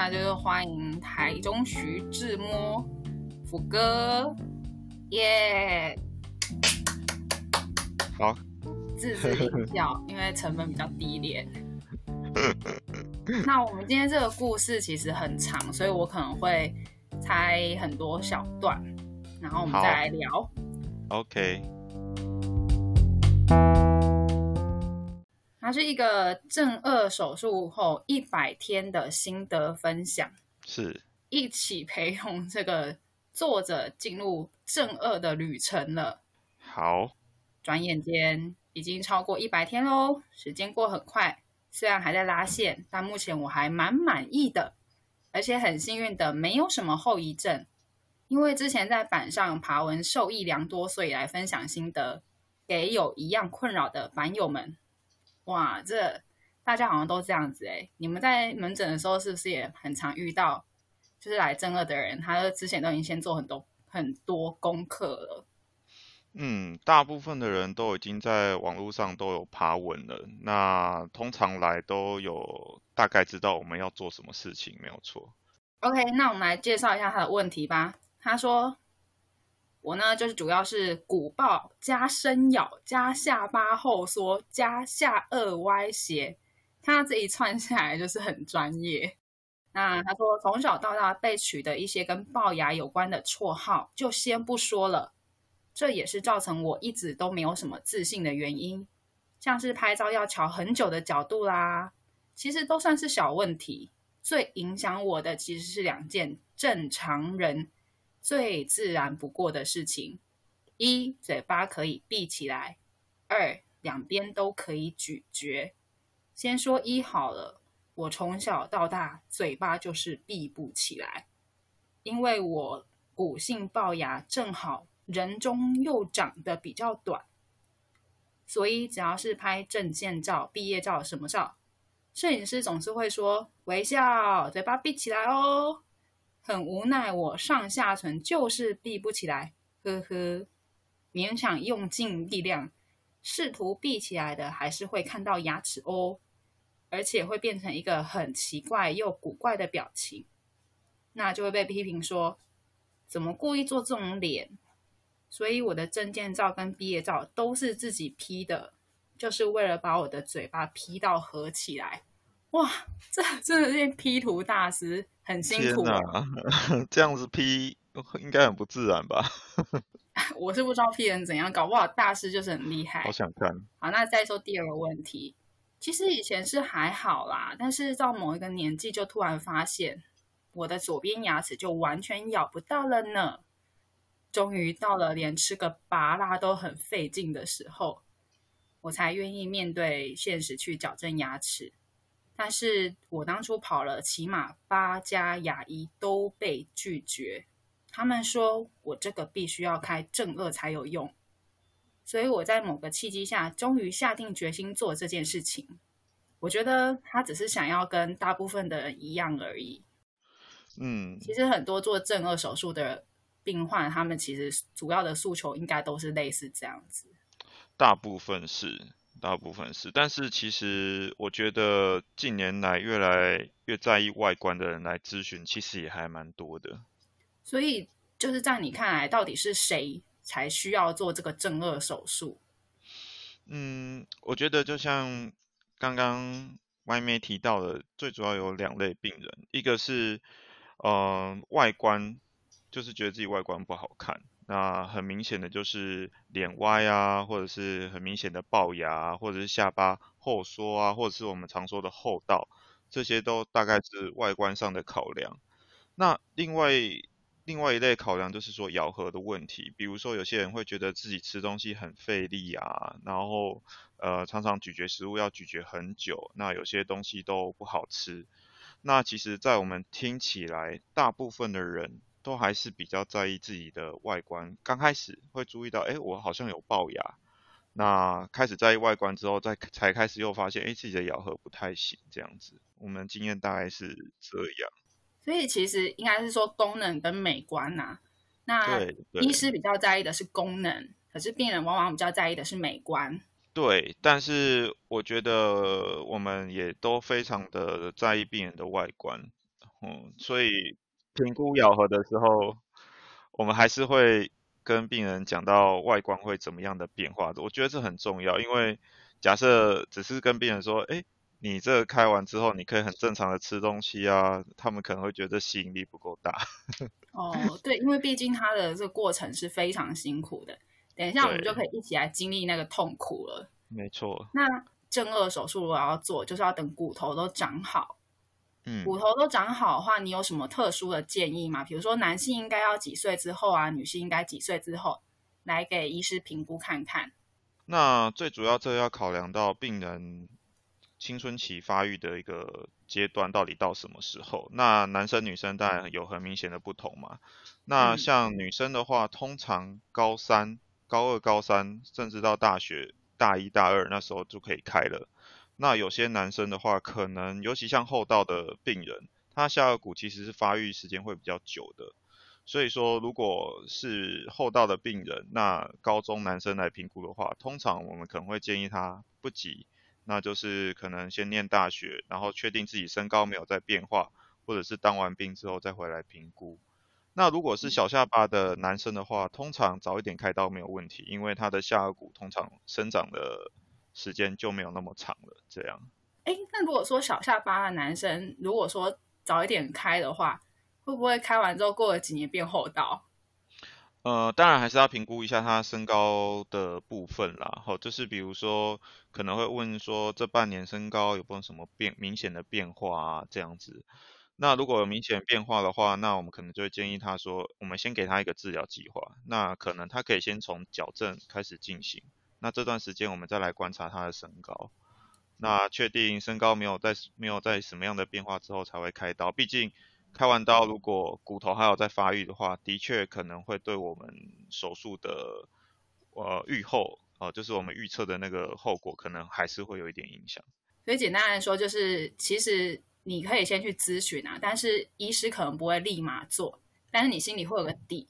那就是欢迎台中徐志摩福哥，耶！好，自制音效，因为成本比较低廉。那我们今天这个故事其实很长，所以我可能会拆很多小段，然后我们再来聊。OK，它是一个正颚手术后一百天的心得分享，是一起陪同这个作者进入正二的旅程了。好，转眼间已经超过一百天喽，时间过很快。虽然还在拉线，但目前我还蛮满意的，而且很幸运的没有什么后遗症。因为之前在板上爬文受益良多，所以来分享心得给有一样困扰的板友们。哇，这大家好像都这样子诶，你们在门诊的时候是不是也很常遇到，就是来正二的人，他之前都已经先做很多很多功课了。嗯，大部分的人都已经在网络上都有爬文了，那通常来都有大概知道我们要做什么事情，没有错。OK，那我们来介绍一下他的问题吧。他说：“我呢，就是主要是鼓爆加深咬加下巴后缩加下颚歪斜，他这一串下来就是很专业。那他说，从小到大被取的一些跟龅牙有关的绰号，就先不说了，这也是造成我一直都没有什么自信的原因。像是拍照要调很久的角度啦，其实都算是小问题。最影响我的其实是两件正常人最自然不过的事情：一，嘴巴可以闭起来；二，两边都可以咀嚼。先说一好了，我从小到大嘴巴就是闭不起来，因为我骨性龅牙正好人中又长得比较短，所以只要是拍证件照、毕业照什么照。摄影师总是会说微笑，嘴巴闭起来哦。很无奈，我上下唇就是闭不起来，呵呵。勉强用尽力量，试图闭起来的，还是会看到牙齿哦，而且会变成一个很奇怪又古怪的表情，那就会被批评说怎么故意做这种脸。所以我的证件照跟毕业照都是自己 P 的，就是为了把我的嘴巴 P 到合起来。哇，这真的是 P 图大师，很辛苦。天哪，这样子 P 应该很不自然吧？我是不知道 P 人怎样，搞不好大师就是很厉害。好想看。好，那再说第二个问题，其实以前是还好啦，但是到某一个年纪就突然发现，我的左边牙齿就完全咬不到了呢。终于到了连吃个拔辣都很费劲的时候，我才愿意面对现实去矫正牙齿。但是我当初跑了起码八家牙医都被拒绝，他们说我这个必须要开正颚才有用。所以我在某个契机下，终于下定决心做这件事情。我觉得他只是想要跟大部分的人一样而已。嗯，其实很多做正颚手术的病患，他们其实主要的诉求应该都是类似这样子。大部分是，大部分是，但是其实我觉得近年来越来越在意外观的人来咨询，其实也还蛮多的。所以就是在你看来，到底是谁才需要做这个正颚手术？嗯，我觉得就像刚刚外面提到的，最主要有两类病人，一个是呃外观，就是觉得自己外观不好看，那很明显的就是脸歪啊，或者是很明显的龅牙，或者是下巴后缩啊，或者是我们常说的后倒，这些都大概是外观上的考量。那另外另外一类考量就是说咬合的问题，比如说有些人会觉得自己吃东西很费力啊，然后呃常常咀嚼食物要咀嚼很久，那有些东西都不好吃。那其实，在我们听起来，大部分的人都还是比较在意自己的外观。刚开始会注意到，哎，我好像有龅牙。那开始在意外观之后，再才开始又发现，哎，自己的咬合不太行，这样子。我们经验大概是这样。所以其实应该是说功能跟美观呐、啊。那医师比较在意的是功能，可是病人往往比较在意的是美观。对，但是我觉得我们也都非常的在意病人的外观，嗯，所以评估咬合的时候，我们还是会跟病人讲到外观会怎么样的变化，我觉得这很重要，因为假设只是跟病人说，哎，你这开完之后，你可以很正常的吃东西啊，他们可能会觉得吸引力不够大。哦，对，因为毕竟他的这个过程是非常辛苦的，等一下我们就可以一起来经历那个痛苦了。没错。那正颚手术如果要做，就是要等骨头都长好。嗯，骨头都长好的话，你有什么特殊的建议吗？比如说男性应该要几岁之后啊，女性应该几岁之后来给医师评估看看。那最主要这要考量到病人青春期发育的一个阶段到底到什么时候。那男生女生当然有很明显的不同嘛。那像女生的话，通常高三、高二、高三，甚至到大学大一、大二那时候就可以开了。那有些男生的话，可能尤其像后道的病人，他下颚骨其实是发育时间会比较久的。所以说，如果是后道的病人，那高中男生来评估的话，通常我们可能会建议他不急，那就是可能先念大学，然后确定自己身高没有在变化，或者是当完兵之后再回来评估。那如果是小下巴的男生的话，通常早一点开刀没有问题，因为他的下颚骨通常生长的。时间就没有那么长了，这样。哎，那如果说小下巴的男生，如果说早一点开的话，会不会开完之后过了几年变厚道？呃，当然还是要评估一下他身高的部分啦。好，就是比如说可能会问说这半年身高有没有什么变明显的变化啊？这样子。那如果有明显变化的话，那我们可能就会建议他说，我们先给他一个治疗计划。那可能他可以先从矫正开始进行。那这段时间我们再来观察他的身高，那确定身高没有在没有在什么样的变化之后才会开刀。毕竟开完刀如果骨头还有在发育的话，的确可能会对我们手术的呃预后呃就是我们预测的那个后果可能还是会有一点影响。所以简单来说，就是其实你可以先去咨询啊，但是医师可能不会立马做，但是你心里会有个底，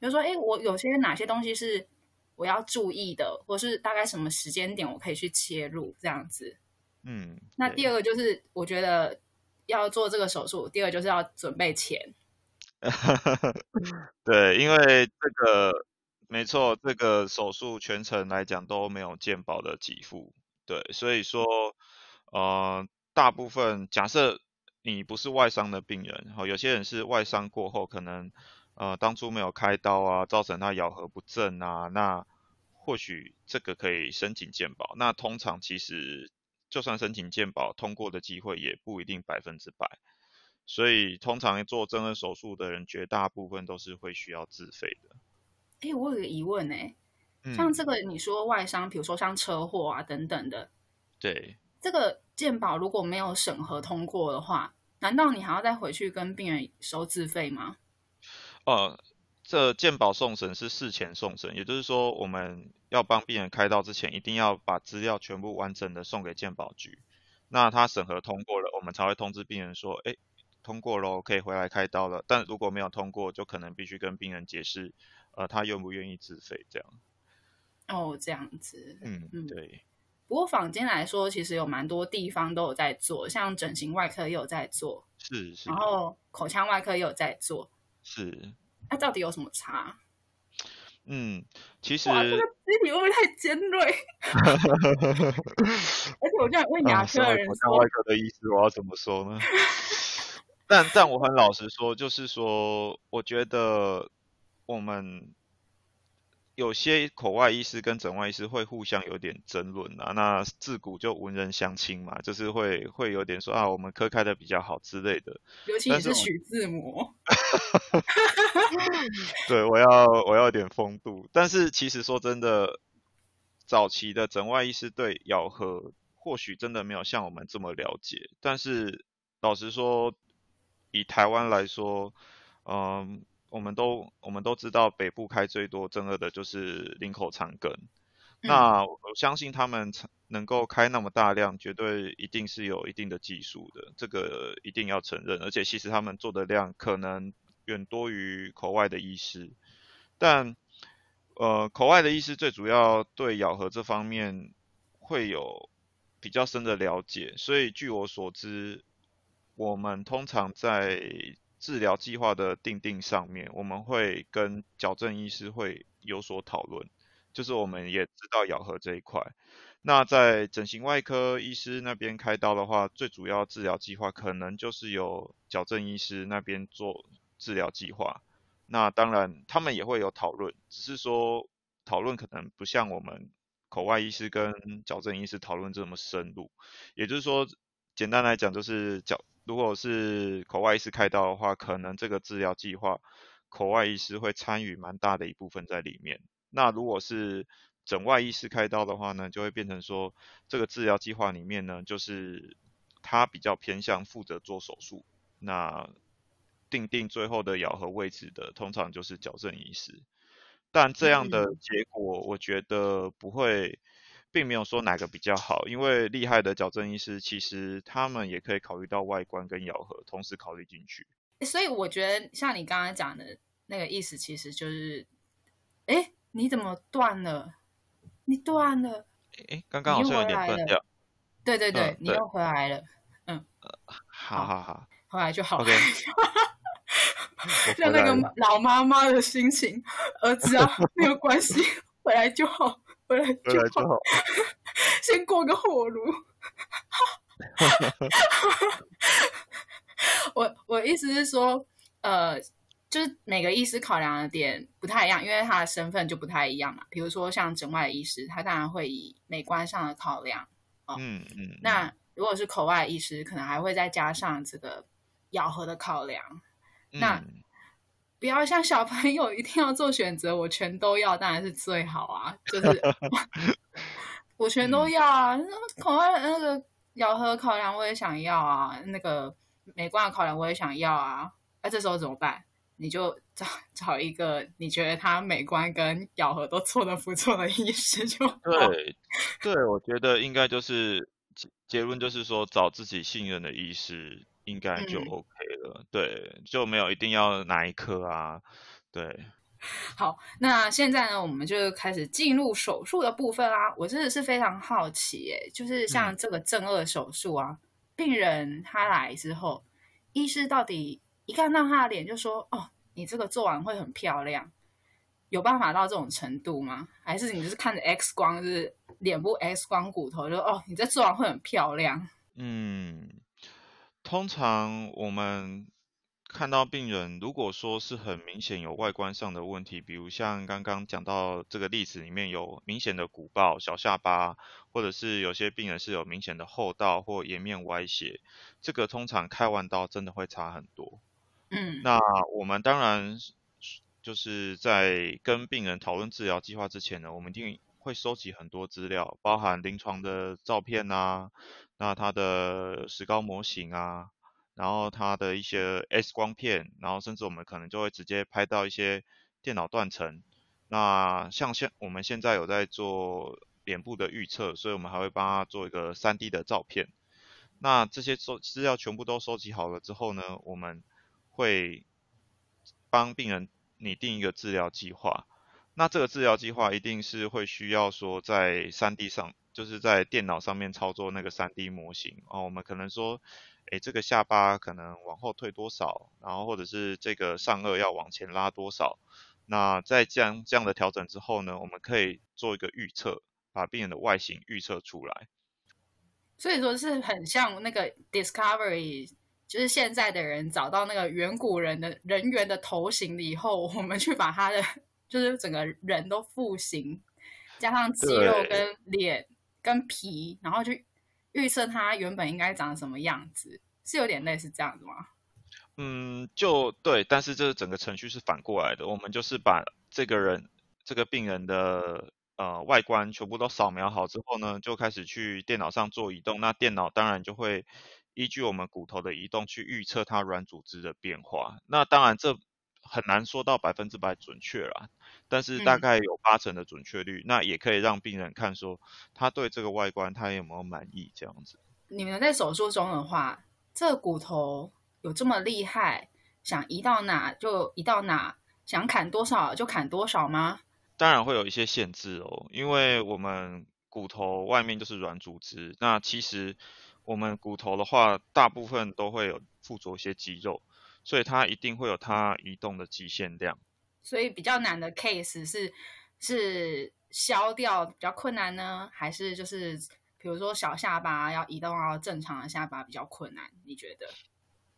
比如说，哎，我有些哪些东西是。我要注意的，或是大概什么时间点我可以去切入这样子。嗯，那第二个就是我觉得要做这个手术，第二个就是要准备钱。对，因为这个没错，这个手术全程来讲都没有健保的给付。对，所以说呃，大部分假设你不是外伤的病人，哈，有些人是外伤过后可能。呃，当初没有开刀啊，造成他咬合不正啊，那或许这个可以申请健保。那通常其实就算申请健保，通过的机会也不一定百分之百。所以通常做正颌手术的人，绝大部分都是会需要自费的。哎，我有个疑问哎，像这个你说外伤，比如说像车祸啊等等的，对，这个健保如果没有审核通过的话，难道你还要再回去跟病人收自费吗？呃，这健保送审是事前送审，也就是说，我们要帮病人开刀之前，一定要把资料全部完整的送给健保局。那他审核通过了，我们才会通知病人说，哎，通过喽，可以回来开刀了。但如果没有通过，就可能必须跟病人解释，呃，他愿不愿意自费这样。哦，这样子。嗯嗯，对。不过坊间来说，其实有蛮多地方都有在做，像整形外科也有在做，是是。然后口腔外科也有在做。是，它到底有什么差？嗯，其实这个肢体会不会太尖锐？而且我这样问牙科的人说，外科的意思我要怎么说呢？但但我很老实说，就是说，我觉得我们。有些口外医师跟整外医师会互相有点争论啊，那自古就文人相亲嘛，就是会会有点说啊，我们科开的比较好之类的。尤其是许字模。对，我要我要点风度，但是其实说真的，早期的整外医师对咬合或许真的没有像我们这么了解，但是老实说，以台湾来说，嗯。我们都我们都知道，北部开最多正二的就是林口长庚。那我相信他们能够开那么大量，绝对一定是有一定的技术的，这个一定要承认。而且其实他们做的量可能远多于口外的医师。但呃，口外的医师最主要对咬合这方面会有比较深的了解，所以据我所知。我们通常在治疗计划的定定上面，我们会跟矫正医师会有所讨论，就是我们也知道咬合这一块。那在整形外科医师那边开刀的话，最主要治疗计划可能就是由矫正医师那边做治疗计划。那当然他们也会有讨论，只是说讨论可能不像我们口外医师跟矫正医师讨论这么深入。也就是说，简单来讲就是矫如果是口外医师开刀的话，可能这个治疗计划口外医师会参与蛮大的一部分在里面。那如果是整外医师开刀的话呢，就会变成说，这个治疗计划里面呢，就是他比较偏向负责做手术，那定定最后的咬合位置的，通常就是矫正医师。但这样的结果，我觉得不会，并没有说哪个比较好，因为厉害的矫正医师其实他们也可以考虑到外观跟咬合，同时考虑进去。所以我觉得像你刚刚讲的那个意思，其实就是，哎，你怎么断了？你断了，哎，刚刚好像有点断掉。对对对，你又回来了。嗯，好好好，回来就好。OK。像那个老妈妈的心情，儿子啊，没有关系，回来就好，回来就好。先过个火炉。我我意思是说，呃。就是每个医师考量的点不太一样，因为他的身份就不太一样嘛。比如说像整外医师，他当然会以美观上的考量哦。嗯嗯。那如果是口外医师，可能还会再加上这个咬合的考量。那不要像小朋友一定要做选择，我全都要，当然是最好啊。就是 我全都要啊，口外那个咬合考量我也想要啊，那个美观的考量我也想要啊。那这时候怎么办？你就找找一个你觉得他美观跟咬合都做的不错的医师就对，对我觉得应该就是结结论就是说找自己信任的医师应该就 OK 了，对，就没有一定要哪一科啊，对。好，那现在呢，我们就开始进入手术的部分啦。我真的是非常好奇，哎，就是像这个正颚手术啊，病人他来之后，医师到底？一看到他的脸就说：“哦，你这个做完会很漂亮，有办法到这种程度吗？还是你就是看着 X 光，就是脸部 X 光骨头，就哦，你这做完会很漂亮？”嗯，通常我们看到病人，如果说是很明显有外观上的问题，比如像刚刚讲到这个例子里面有明显的鼓爆、小下巴，或者是有些病人是有明显的后道或颜面歪斜，这个通常开完刀真的会差很多。嗯，那我们当然就是在跟病人讨论治疗计划之前呢，我们一定会收集很多资料，包含临床的照片啊，那他的石膏模型啊，然后他的一些 X 光片，然后甚至我们可能就会直接拍到一些电脑断层。那像现我们现在有在做脸部的预测，所以我们还会帮他做一个 3D 的照片。那这些收资料全部都收集好了之后呢，我们会帮病人拟定一个治疗计划，那这个治疗计划一定是会需要说在三 D 上，就是在电脑上面操作那个三 D 模型哦。我们可能说，诶，这个下巴可能往后退多少，然后或者是这个上颚要往前拉多少。那在这样这样的调整之后呢，我们可以做一个预测，把病人的外形预测出来。所以说是很像那个 Discovery。就是现在的人找到那个远古人的人猿的头型了以后，我们去把他的就是整个人都复形，加上肌肉跟脸跟皮，然后去预测他原本应该长什么样子，是有点类似这样子吗？嗯，就对，但是这整个程序是反过来的，我们就是把这个人这个病人的呃外观全部都扫描好之后呢，就开始去电脑上做移动，那电脑当然就会。依据我们骨头的移动去预测它软组织的变化，那当然这很难说到百分之百准确啦，但是大概有八成的准确率，那也可以让病人看说他对这个外观他有没有满意这样子。你们在手术中的话，这骨头有这么厉害，想移到哪就移到哪，想砍多少就砍多少吗？当然会有一些限制哦，因为我们骨头外面就是软组织，那其实。我们骨头的话，大部分都会有附着一些肌肉，所以它一定会有它移动的极限量。所以比较难的 case 是是消掉比较困难呢，还是就是比如说小下巴要移动到正常的下巴比较困难？你觉得？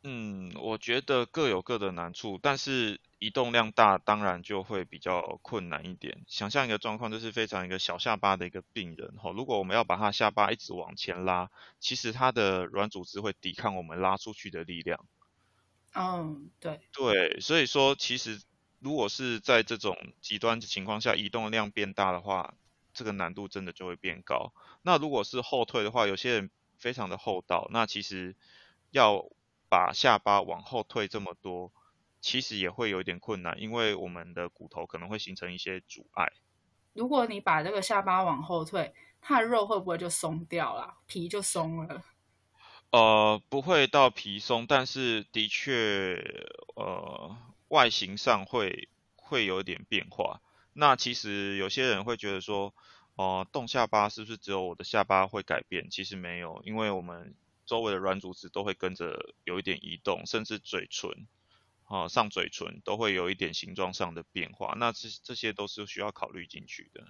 嗯，我觉得各有各的难处，但是移动量大，当然就会比较困难一点。想象一个状况，就是非常一个小下巴的一个病人，哈，如果我们要把他下巴一直往前拉，其实他的软组织会抵抗我们拉出去的力量。嗯，对。对，所以说其实如果是在这种极端情况下，移动量变大的话，这个难度真的就会变高。那如果是后退的话，有些人非常的厚道，那其实要。把下巴往后退这么多，其实也会有点困难，因为我们的骨头可能会形成一些阻碍。如果你把这个下巴往后退，它的肉会不会就松掉了，皮就松了？呃，不会到皮松，但是的确，呃，外形上会会有点变化。那其实有些人会觉得说，哦，动下巴是不是只有我的下巴会改变？其实没有，因为我们。周围的软组织都会跟着有一点移动，甚至嘴唇，啊，上嘴唇都会有一点形状上的变化。那这这些都是需要考虑进去的。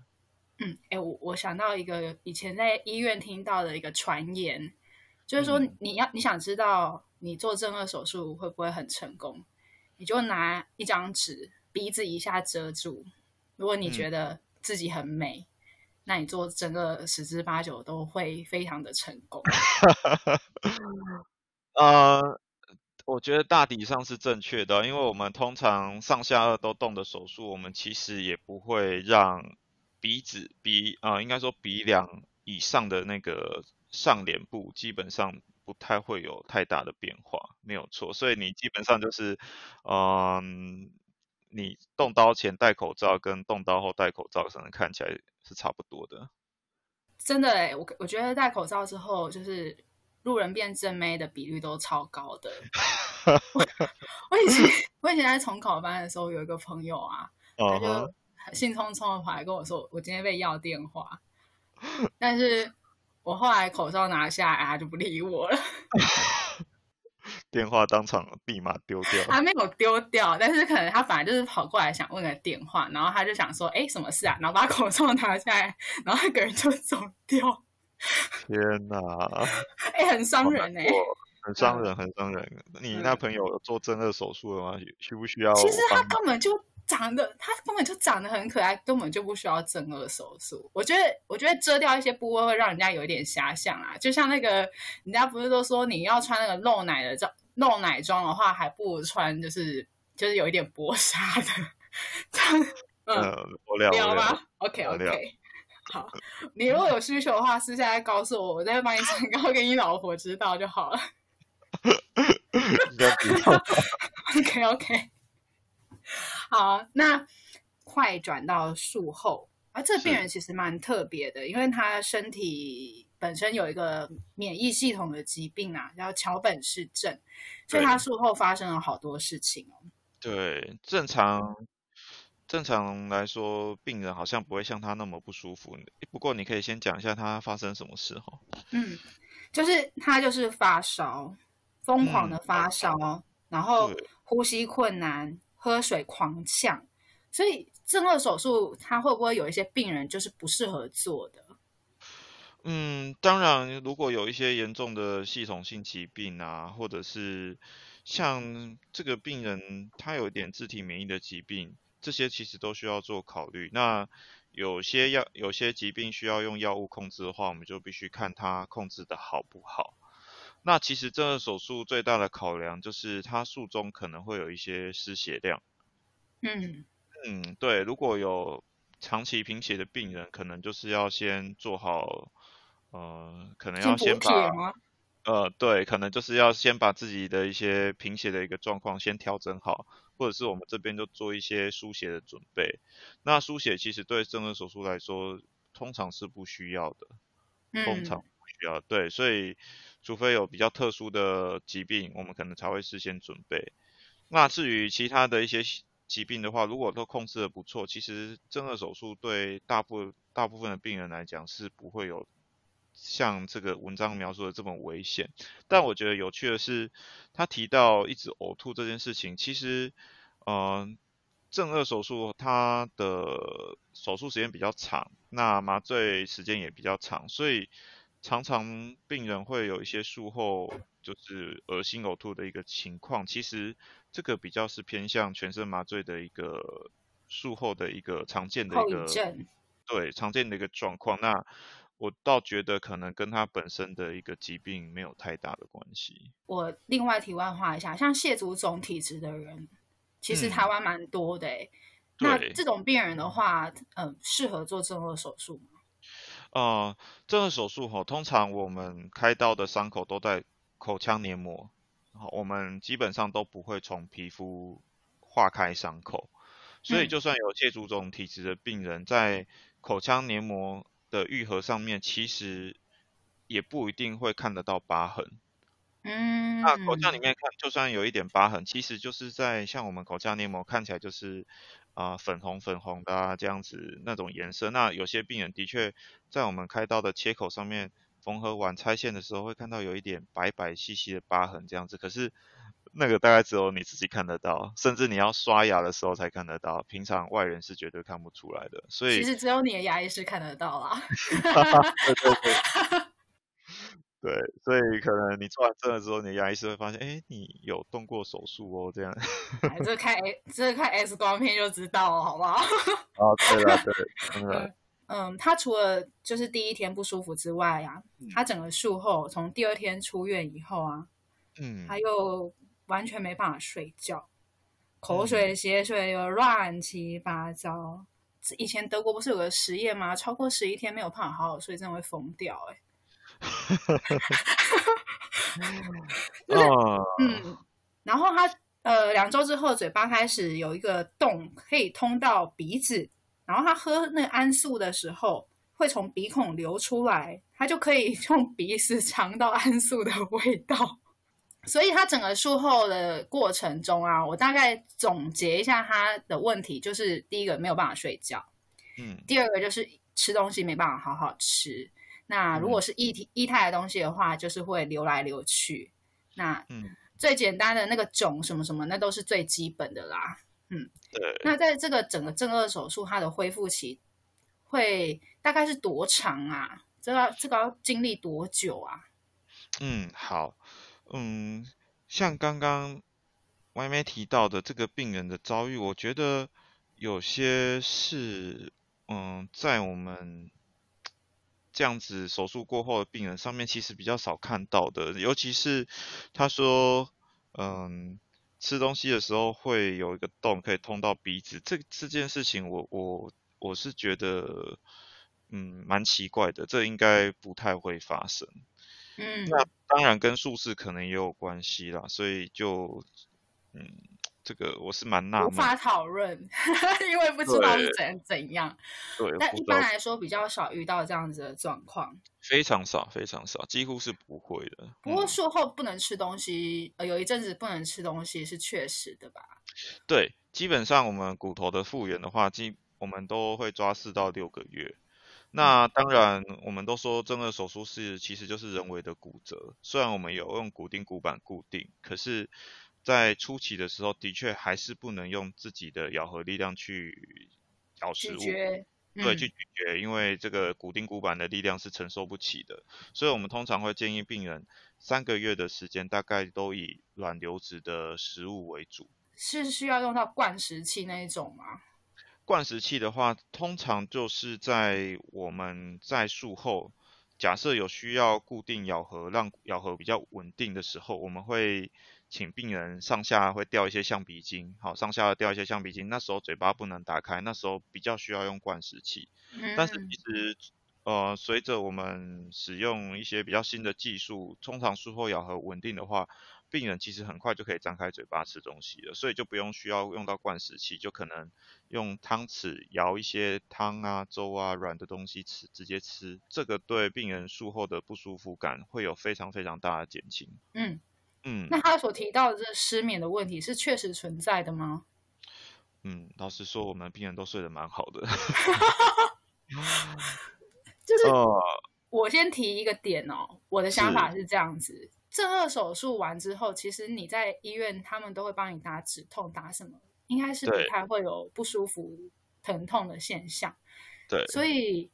嗯，哎，我我想到一个以前在医院听到的一个传言，就是说你要你想知道你做正颌手术会不会很成功，你就拿一张纸鼻子一下遮住，如果你觉得自己很美。那你做整个十之八九都会非常的成功。呃，我觉得大体上是正确的，因为我们通常上下颚都动的手术，我们其实也不会让鼻子鼻啊，应该说鼻梁以上的那个上脸部基本上不太会有太大的变化，没有错。所以你基本上就是，嗯，你动刀前戴口罩跟动刀后戴口罩可能看起来。是差不多的，真的哎，我我觉得戴口罩之后，就是路人变正妹的比率都超高的。我 以前我以前在重考班的时候，有一个朋友啊，他就兴冲冲的跑来跟我说，我今天被要电话，但是我后来口罩拿下来，他就不理我了。电话当场立马丢掉，他没有丢掉，但是可能他反正就是跑过来想问个电话，然后他就想说，哎，什么事啊？然后把口罩拿下来，然后那个人就走掉。天哪！哎，很伤人哎，很伤人，很伤人。你那朋友做正颌手术了吗？需不需要？其实他根本就长得，他根本就长得很可爱，根本就不需要正颚手术。我觉得，我觉得遮掉一些部位会让人家有一点遐想啊。就像那个，人家不是都说你要穿那个露奶的照。露奶装的话，还不如穿就是就是有一点薄纱的，嗯，我聊吗？OK OK，好，你如果有需求的话，私下再告诉我，我再帮你转告给你老婆知道就好了。OK OK，好，那快转到术后啊，这个病人其实蛮特别的，因为他身体。本身有一个免疫系统的疾病啊，叫桥本氏症，所以他术后发生了好多事情哦。对，正常正常来说，病人好像不会像他那么不舒服。不过你可以先讲一下他发生什么事哈。嗯，就是他就是发烧，疯狂的发烧，然后呼吸困难，喝水狂呛。所以正颌手术，他会不会有一些病人就是不适合做的？嗯，当然，如果有一些严重的系统性疾病啊，或者是像这个病人他有点自体免疫的疾病，这些其实都需要做考虑。那有些药，有些疾病需要用药物控制的话，我们就必须看他控制的好不好。那其实这个手术最大的考量就是它术中可能会有一些失血量。嗯嗯，对，如果有长期贫血的病人，可能就是要先做好。呃，可能要先把，呃，对，可能就是要先把自己的一些贫血的一个状况先调整好，或者是我们这边就做一些输血的准备。那输血其实对正颌手术来说，通常是不需要的，通常不需要。对，所以除非有比较特殊的疾病，我们可能才会事先准备。那至于其他的一些疾病的话，如果都控制的不错，其实正颌手术对大部大部分的病人来讲是不会有。像这个文章描述的这么危险。但我觉得有趣的是，他提到一直呕吐这件事情，其实，嗯，正颌手术它的手术时间比较长，那麻醉时间也比较长，所以常常病人会有一些术后就是恶心呕吐的一个情况。其实这个比较是偏向全身麻醉的一个术后的一个常见的一个对常见的一个状况。那我倒觉得可能跟他本身的一个疾病没有太大的关系。我另外题外话一下，像谢祖总体质的人，其实台湾蛮多的诶。那这种病人的话，嗯，适合做正颌手术吗？呃，这个手术哈，通常我们开刀的伤口都在口腔黏膜，好我们基本上都不会从皮肤划开伤口，所以就算有谢祖总体质的病人在口腔黏膜。的愈合上面其实也不一定会看得到疤痕。嗯，那口腔里面看，就算有一点疤痕，其实就是在像我们口腔黏膜看起来就是啊粉红粉红的这样子那种颜色。那有些病人的确在我们开刀的切口上面缝合完拆线的时候，会看到有一点白白细细的疤痕这样子。可是那个大概只有你自己看得到，甚至你要刷牙的时候才看得到，平常外人是绝对看不出来的。所以其实只有你的牙医是看得到啦。对对对，对，所以可能你做完针了之后，你的牙医师会发现，哎，你有动过手术哦，这样。这看 A，这看 X 光片就知道了，好不好？啊，对了，对，嗯，他除了就是第一天不舒服之外啊，他整个术后从第二天出院以后啊，嗯，他又。完全没办法睡觉，口水、血水又乱七八糟。以前德国不是有个实验吗？超过十一天没有办法好好睡，真的会疯掉哎。嗯，然后他呃两周之后，嘴巴开始有一个洞，可以通到鼻子。然后他喝那个安素的时候，会从鼻孔流出来，他就可以 用鼻子尝到安素的味道。所以他整个术后的过程中啊，我大概总结一下他的问题，就是第一个没有办法睡觉，嗯，第二个就是吃东西没办法好好吃。那如果是液体液态的东西的话，就是会流来流去。那嗯，最简单的那个肿什么什么，那都是最基本的啦。嗯，对。那在这个整个正颚手术，它的恢复期会大概是多长啊？这个这个要经历多久啊？嗯，好。嗯，像刚刚外面提到的这个病人的遭遇，我觉得有些是嗯，在我们这样子手术过后的病人上面，其实比较少看到的。尤其是他说，嗯，吃东西的时候会有一个洞可以通到鼻子，这这件事情，我我我是觉得嗯蛮奇怪的，这应该不太会发生。嗯，那当然跟术式可能也有关系啦，所以就，嗯，这个我是蛮纳闷，无法讨论，因为不知道是怎怎样。对，但一般来说比较少遇到这样子的状况，非常少，非常少，几乎是不会的。不过术后不能吃东西，呃，有一阵子不能吃东西是确实的吧？对，基本上我们骨头的复原的话，基我们都会抓四到六个月。那当然，我们都说正颌手术是其实就是人为的骨折。虽然我们有用骨钉骨板固定，可是，在初期的时候，的确还是不能用自己的咬合力量去咬食物，对，去咀嚼，因为这个骨钉骨板的力量是承受不起的。所以我们通常会建议病人三个月的时间，大概都以软流质的食物为主。是需要用到灌食器那一种吗？灌食器的话，通常就是在我们在术后，假设有需要固定咬合，让咬合比较稳定的时候，我们会请病人上下会掉一些橡皮筋，好，上下掉一些橡皮筋。那时候嘴巴不能打开，那时候比较需要用灌食器。但是其实，呃，随着我们使用一些比较新的技术，通常术后咬合稳定的话。病人其实很快就可以张开嘴巴吃东西了，所以就不用需要用到灌食器，就可能用汤匙舀一些汤啊、粥啊、软的东西吃，直接吃。这个对病人术后的不舒服感会有非常非常大的减轻。嗯嗯，那他所提到的这失眠的问题是确实存在的吗？嗯，老实说，我们病人都睡得蛮好的。就是我先提一个点哦，我的想法是这样子：正颌手术完之后，其实你在医院，他们都会帮你打止痛，打什么，应该是不太会有不舒服、疼痛的现象。对，所以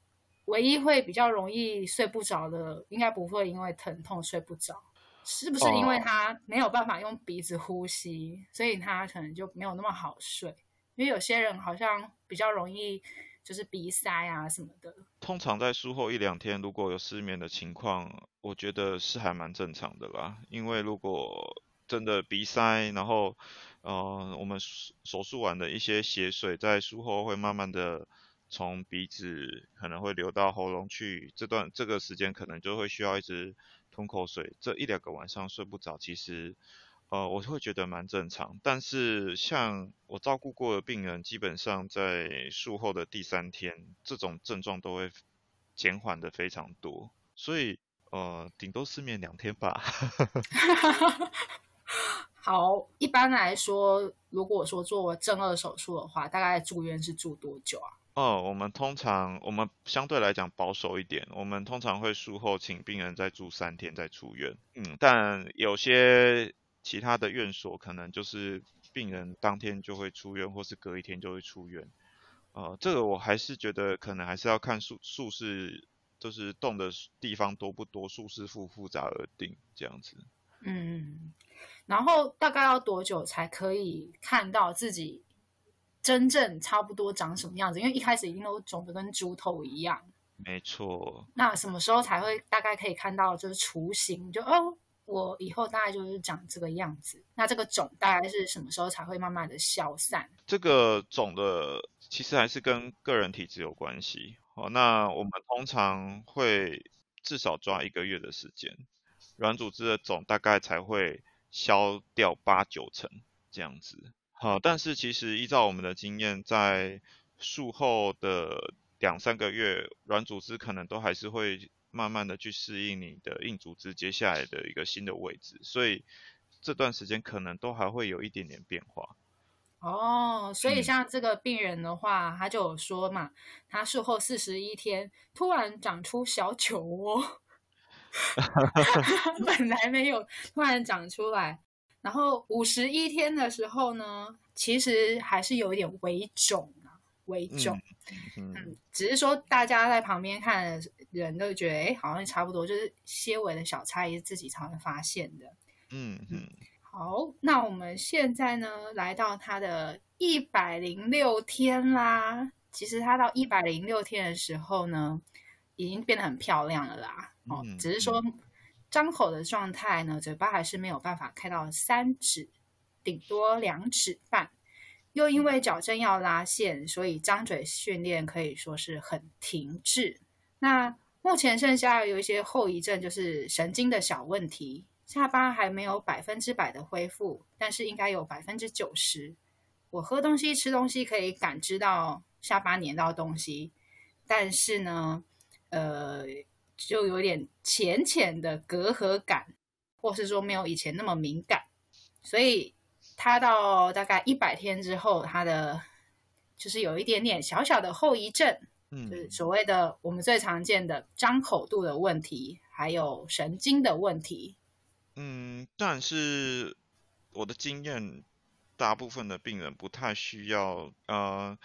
唯一会比较容易睡不着的，应该不会因为疼痛睡不着，是不是因为他没有办法用鼻子呼吸，所以他可能就没有那么好睡？因为有些人好像比较容易就是鼻塞啊什么的。通常在术后一两天，如果有失眠的情况，我觉得是还蛮正常的啦。因为如果真的鼻塞，然后呃我们手术完的一些血水在术后会慢慢的。从鼻子可能会流到喉咙去，这段这个时间可能就会需要一直吞口水，这一两个晚上睡不着，其实呃我会觉得蛮正常。但是像我照顾过的病人，基本上在术后的第三天，这种症状都会减缓的非常多，所以呃顶多失眠两天吧。好，一般来说，如果说做正颚手术的话，大概住院是住多久啊？哦，我们通常我们相对来讲保守一点，我们通常会术后请病人再住三天再出院。嗯，但有些其他的院所可能就是病人当天就会出院，或是隔一天就会出院。呃，这个我还是觉得可能还是要看术术式，就是动的地方多不多，术式复复杂而定这样子。嗯，然后大概要多久才可以看到自己？真正差不多长什么样子？因为一开始一定都肿的跟猪头一样。没错。那什么时候才会大概可以看到就是雏形？就哦，我以后大概就是长这个样子。那这个肿大概是什么时候才会慢慢的消散？这个肿的其实还是跟个人体质有关系。哦，那我们通常会至少抓一个月的时间，软组织的肿大概才会消掉八九成这样子。好，但是其实依照我们的经验，在术后的两三个月，软组织可能都还是会慢慢的去适应你的硬组织接下来的一个新的位置，所以这段时间可能都还会有一点点变化。哦，所以像这个病人的话，他就有说嘛，他术后四十一天突然长出小酒窝，本来没有，突然长出来。然后五十一天的时候呢，其实还是有一点微肿啊，微肿。嗯，只是说大家在旁边看的人都觉得，哎，好像差不多，就是些微的小差异，自己才会发现的。嗯嗯。好，那我们现在呢，来到它的一百零六天啦。其实它到一百零六天的时候呢，已经变得很漂亮了啦。哦，只是说。张口的状态呢，嘴巴还是没有办法开到三指，顶多两指半。又因为矫正要拉线，所以张嘴训练可以说是很停滞。那目前剩下有一些后遗症，就是神经的小问题，下巴还没有百分之百的恢复，但是应该有百分之九十。我喝东西、吃东西可以感知到下巴粘到东西，但是呢，呃。就有点浅浅的隔阂感，或是说没有以前那么敏感，所以他到大概一百天之后，他的就是有一点点小小的后遗症，嗯，就是所谓的我们最常见的张口度的问题，还有神经的问题。嗯，但是我的经验，大部分的病人不太需要，呃。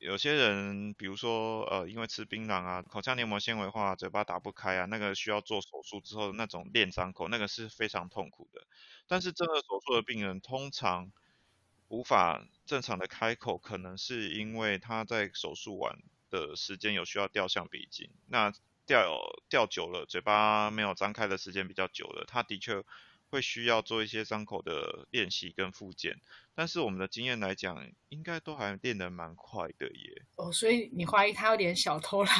有些人，比如说，呃，因为吃槟榔啊，口腔黏膜纤维化，嘴巴打不开啊，那个需要做手术之后那种练张口，那个是非常痛苦的。但是正颌手术的病人通常无法正常的开口，可能是因为他在手术完的时间有需要吊橡皮筋，那吊吊久了，嘴巴没有张开的时间比较久了，他的确。会需要做一些伤口的练习跟复健，但是我们的经验来讲，应该都还练得蛮快的耶。哦，所以你怀疑他有点小偷懒？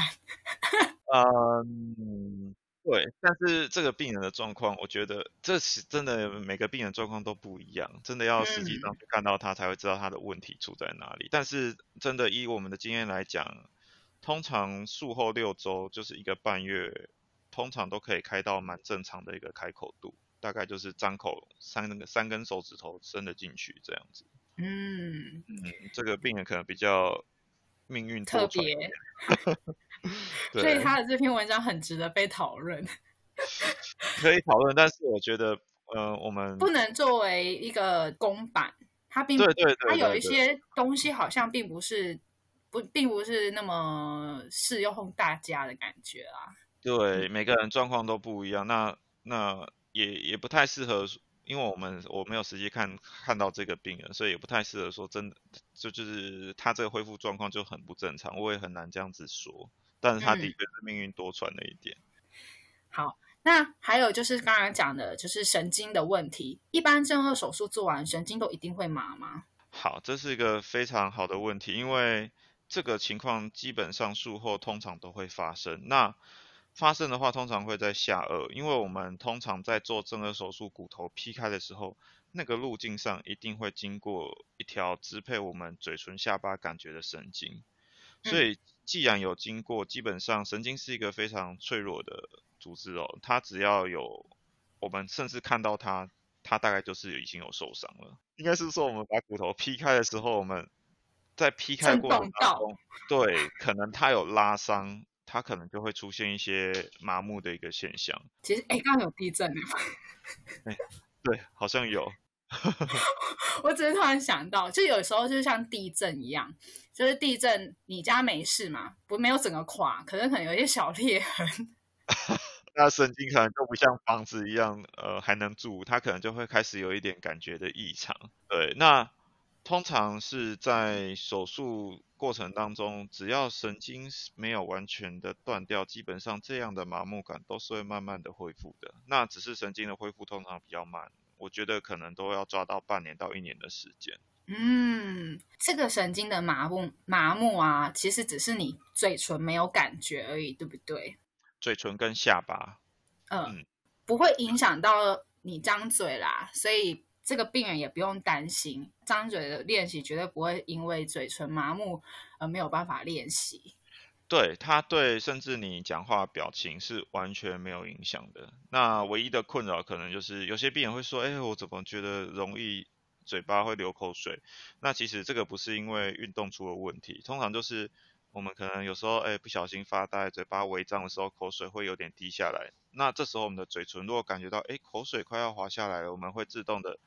嗯，对。但是这个病人的状况，我觉得这是真的，每个病人状况都不一样，真的要实际上去看到他才会知道他的问题出在哪里。但是真的以我们的经验来讲，通常术后六周就是一个半月，通常都可以开到蛮正常的一个开口度。大概就是张口三那个三根手指头伸得进去这样子。嗯嗯，这个病人可能比较命运特别。对，所以他的这篇文章很值得被讨论，可以讨论，但是我觉得，呃，我们不能作为一个公版，它并对对对，它有一些东西好像并不是不并不是那么适用大家的感觉啊。对，每个人状况都不一样，那那也也不太适合，因为我们我没有实际看看到这个病人，所以也不太适合说真的，就就是他这个恢复状况就很不正常，我也很难这样子说。但是他的嗯确是命运多舛了一点。好，那还有就是刚刚讲的，就是神经的问题。一般正颌手术做完，神经都一定会麻吗？好，这是一个非常好的问题，因为这个情况基本上术后通常都会发生。那发生的话，通常会在下颚，因为我们通常在做正颌手术骨头劈开的时候，那个路径上一定会经过一条支配我们嘴唇下巴感觉的神经，所以既然有经过，基本上神经是一个非常脆弱的组织哦，它只要有我们甚至看到它，它大概就是已经有受伤了。应该是说我们把骨头劈开的时候，我们在劈开过程当中，对，可能它有拉伤，它可能就会出现一些麻木的一个现象。其实，哎，刚刚有地震呢，对，好像有。我只是突然想到，就有时候就像地震一样，就是地震，你家没事嘛，不没有整个垮，可是可能有一些小裂痕。那神经可能就不像房子一样，呃，还能住，它可能就会开始有一点感觉的异常。对，那通常是在手术过程当中，只要神经是没有完全的断掉，基本上这样的麻木感都是会慢慢的恢复的。那只是神经的恢复通常比较慢，我觉得可能都要抓到半年到一年的时间。嗯，这个神经的麻木麻木啊，其实只是你嘴唇没有感觉而已，对不对？嘴唇跟下巴，嗯嗯，不会影响到你张嘴啦，所以这个病人也不用担心，张嘴的练习绝对不会因为嘴唇麻木而没有办法练习。对他对，甚至你讲话表情是完全没有影响的。那唯一的困扰可能就是有些病人会说：“哎，我怎么觉得容易嘴巴会流口水？”那其实这个不是因为运动出了问题，通常就是我们可能有时候哎不小心发呆，嘴巴微张的时候，口水会有点滴下来。那这时候我们的嘴唇如果感觉到哎口水快要滑下来了，我们会自动的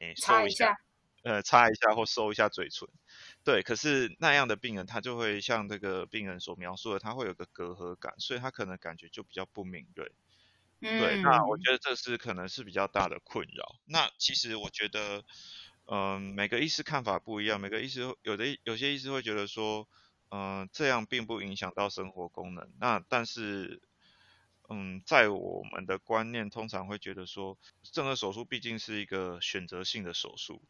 哎收一下，擦一下，呃擦一下或收一下嘴唇。对，可是那样的病人，他就会像这个病人所描述的，他会有个隔阂感，所以他可能感觉就比较不敏锐。嗯，对，那我觉得这是可能是比较大的困扰。那其实我觉得，嗯、每个医师看法不一样，每个医师有的有些医师会觉得说，嗯、这样并不影响到生活功能。那但是，嗯，在我们的观念通常会觉得说，正颌手术毕竟是一个选择性的手术，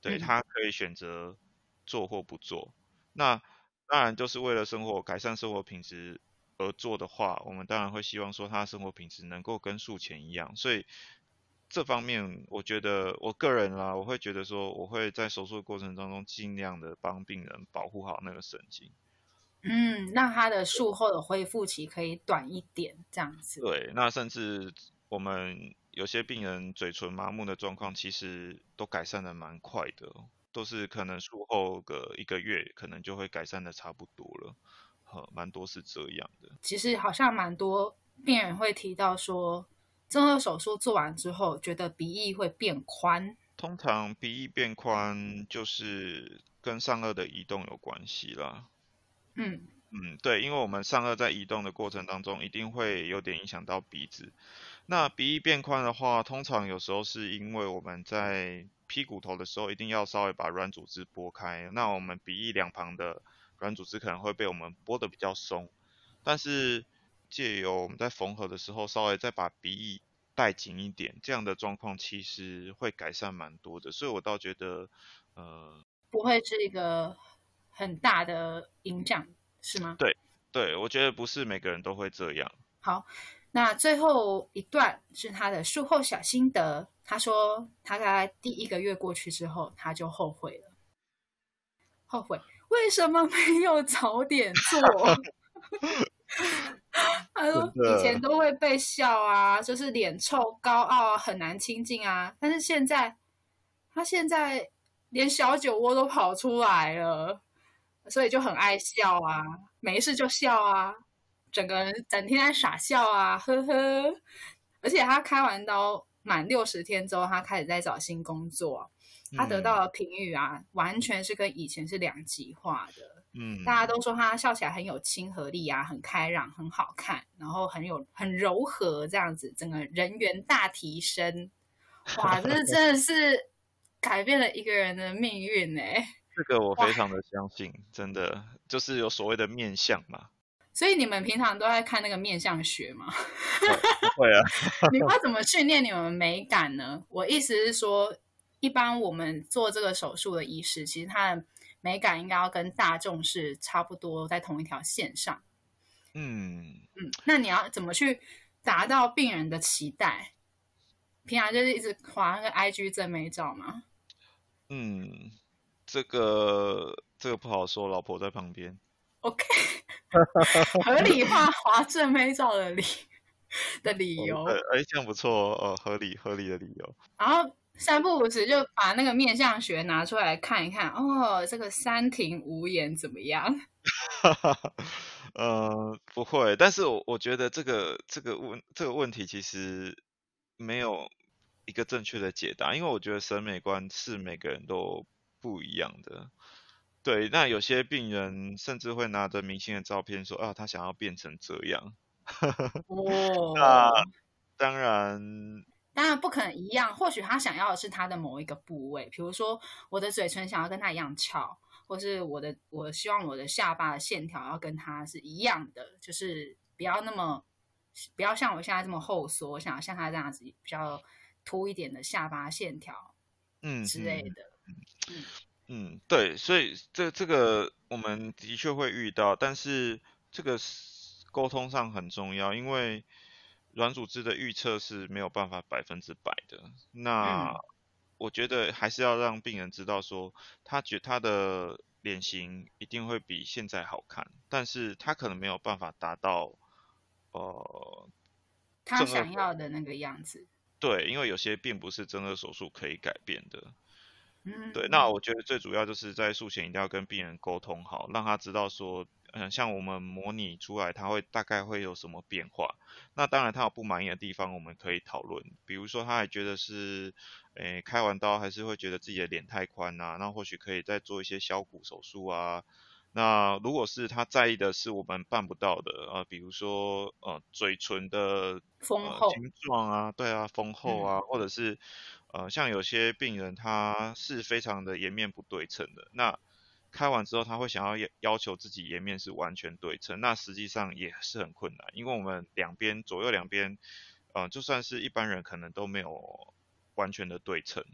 对，嗯他可以选择做或不做。那当然就是为了生活改善生活品质而做的话，我们当然会希望说他的生活品质能够跟术前一样。所以这方面，我觉得我个人啦，我会觉得说，我会在手术的过程当中尽量的帮病人保护好那个神经。嗯，让他的术后的恢复期可以短一点，这样子。对，那甚至我们有些病人嘴唇麻木的状况，其实都改善的蛮快的哦，都是可能术后个一个月，可能就会改善的差不多了，呵，蛮多是这样的。其实好像蛮多病人会提到说，正颌手术做完之后，觉得鼻翼会变宽。通常鼻翼变宽就是跟上颚的移动有关系啦。嗯嗯，对，因为我们上颚在移动的过程当中，一定会有点影响到鼻子。那鼻翼变宽的话，通常有时候是因为我们在劈骨头的时候，一定要稍微把软组织拨开。那我们鼻翼两旁的软组织可能会被我们拨的比较松，但是借由我们在缝合的时候，稍微再把鼻翼带紧一点，这样的状况其实会改善蛮多的。所以我倒觉得，呃，不会是一个很大的影响，是吗？对对我觉得不是每个人都会这样。好，那最后一段是他的术后小心得。他说，他在第一个月过去之后，他就后悔了，后悔为什么没有早点做。他说以前都会被笑啊，就是脸臭、高傲啊，很难亲近啊。但是现在，他现在连小酒窝都跑出来了，所以就很爱笑啊，没事就笑啊。整个人整天在傻笑啊，呵呵。而且他开完刀满六十天之后，他开始在找新工作，他得到的评语啊，完全是跟以前是两极化的。嗯，大家都说他笑起来很有亲和力啊，很开朗，很好看，然后很有很柔和这样子，整个人缘大提升。哇，这真的是改变了一个人的命运呢。这个我非常的相信，真的就是有所谓的面相嘛。所以你们平常都在看那个面相学吗？会啊。你会怎么训练你们美感呢？我意思是说，一般我们做这个手术的医师，其实他的美感应该要跟大众是差不多，在同一条线上。嗯嗯，那你要怎么去达到病人的期待？平常就是一直划那个 IG 正美照吗？嗯，这个这个不好说，老婆在旁边。OK，合理化华正美照的理的理由，哎，这样不错哦，合理合理的理由。然后三不五时就把那个面相学拿出来看一看，哦，这个三庭五眼怎么样？呃，不会，但是我我觉得这个这个问这个问题其实没有一个正确的解答，因为我觉得审美观是每个人都不一样的。对，那有些病人甚至会拿着明星的照片说啊，他想要变成这样。哦，那当然，当然不可能一样。或许他想要的是他的某一个部位，比如说我的嘴唇想要跟他一样翘，或是我的我希望我的下巴的线条要跟他是一样的，就是不要那么不要像我现在这么后缩，我想要像他这样子比较凸一点的下巴线条，嗯之类的，嗯。嗯，对，所以这这个我们的确会遇到，但是这个沟通上很重要，因为软组织的预测是没有办法百分之百的。那我觉得还是要让病人知道说，他觉他的脸型一定会比现在好看，但是他可能没有办法达到呃他想要的那个样子。对，因为有些并不是真的手术可以改变的。嗯，对，那我觉得最主要就是在术前一定要跟病人沟通好，让他知道说，嗯，像我们模拟出来，他会大概会有什么变化。那当然他有不满意的地方，我们可以讨论，比如说他还觉得是，诶，开完刀还是会觉得自己的脸太宽啊，那或许可以再做一些削骨手术啊。那如果是他在意的是我们办不到的，呃，比如说呃嘴唇的丰厚形状啊，对啊，丰厚啊，或者是。呃，像有些病人他是非常的颜面不对称的，那开完之后他会想要要要求自己颜面是完全对称，那实际上也是很困难，因为我们两边左右两边，呃，就算是一般人可能都没有完全的对称。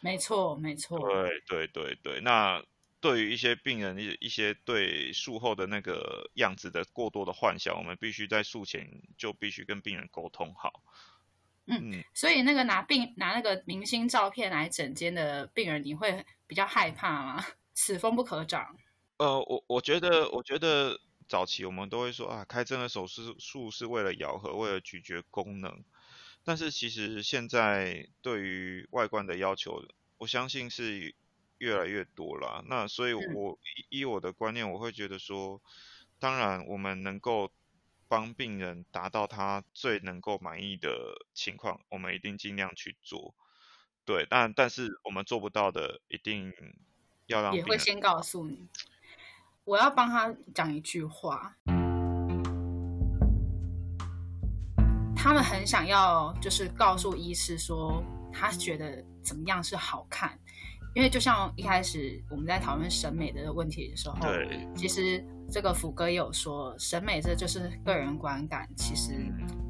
没错，没错。对对对对，那对于一些病人一一些对术后的那个样子的过多的幻想，我们必须在术前就必须跟病人沟通好。嗯，所以那个拿病拿那个明星照片来整间的病人，你会比较害怕吗？此风不可长。呃，我我觉得，我觉得早期我们都会说啊，开针的手术术是为了咬合，为了咀嚼功能。但是其实现在对于外观的要求，我相信是越来越多了。那所以，我依我的观念，我会觉得说，当然我们能够。帮病人达到他最能够满意的情况，我们一定尽量去做。对，但但是我们做不到的，一定要让也会先告诉你。我要帮他讲一句话，他们很想要，就是告诉医师说，他觉得怎么样是好看。因为就像一开始我们在讨论审美的问题的时候，对，其实这个福哥也有说，审美这就是个人观感，其实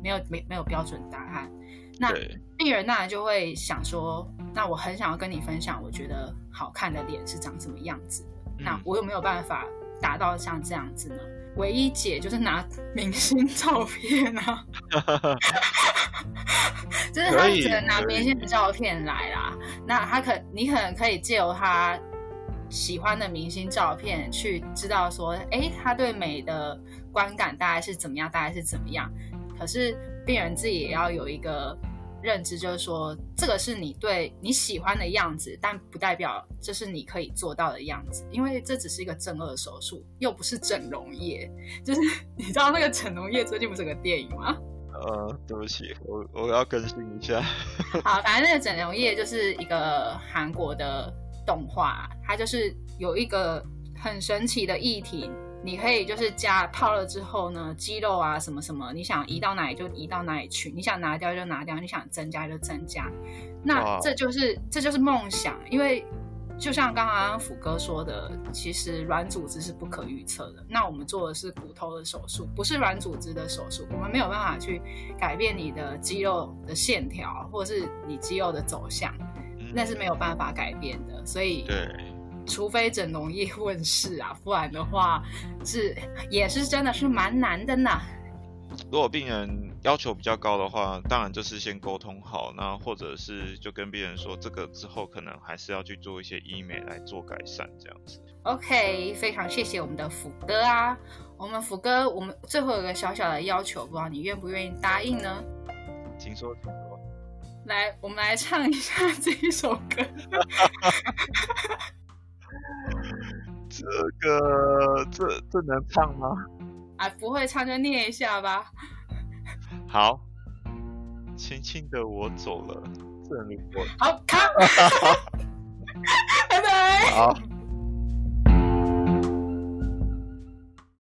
没有没没有标准答案。那病人当然就会想说，那我很想要跟你分享，我觉得好看的脸是长什么样子的，那我有没有办法达到像这样子呢？唯一解就是拿明星照片啊。就是他只能拿明星的照片来啦，那他可你可能可以借由他喜欢的明星照片去知道说，哎，他对美的观感大概是怎么样，大概是怎么样。可是病人自己也要有一个认知就是说，这个是你对你喜欢的样子，但不代表这是你可以做到的样子，因为这只是一个正颌手术，又不是整容业。就是 你知道那个整容业最近不是有个电影吗？呃，对不起，我我要更新一下。好，反正那个整容业就是一个韩国的动画，它就是有一个很神奇的议题，你可以就是加套了之后呢，肌肉啊什么什么，你想移到哪里就移到哪里去，你想拿掉就拿掉，你想增加就增加。那这就是这就是梦想，因为就像刚刚福哥说的，其实软组织是不可预测的。那我们做的是骨头的手术，不是软组织的手术，我们没有办法去改变你的肌肉的线条，或者是你肌肉的走向，嗯那是没有办法改变的。所以，对，除非整容业问世啊，不然的话是也是真的是蛮难的呢。如果病人要求比较高的话，当然就是先沟通好，那或者是就跟病人说，这个之后可能还是要去做一些医美来做改善，这样子。OK，非常谢谢我们的福哥啊。我们福哥，我们最后有个小小的要求，不知道你愿不愿意答应呢？请说，请说。来，我们来唱一下这一首歌。这个这这能唱吗？啊，不会唱就念一下吧。好，轻轻的我走了，这里我好，卡，拜拜。好。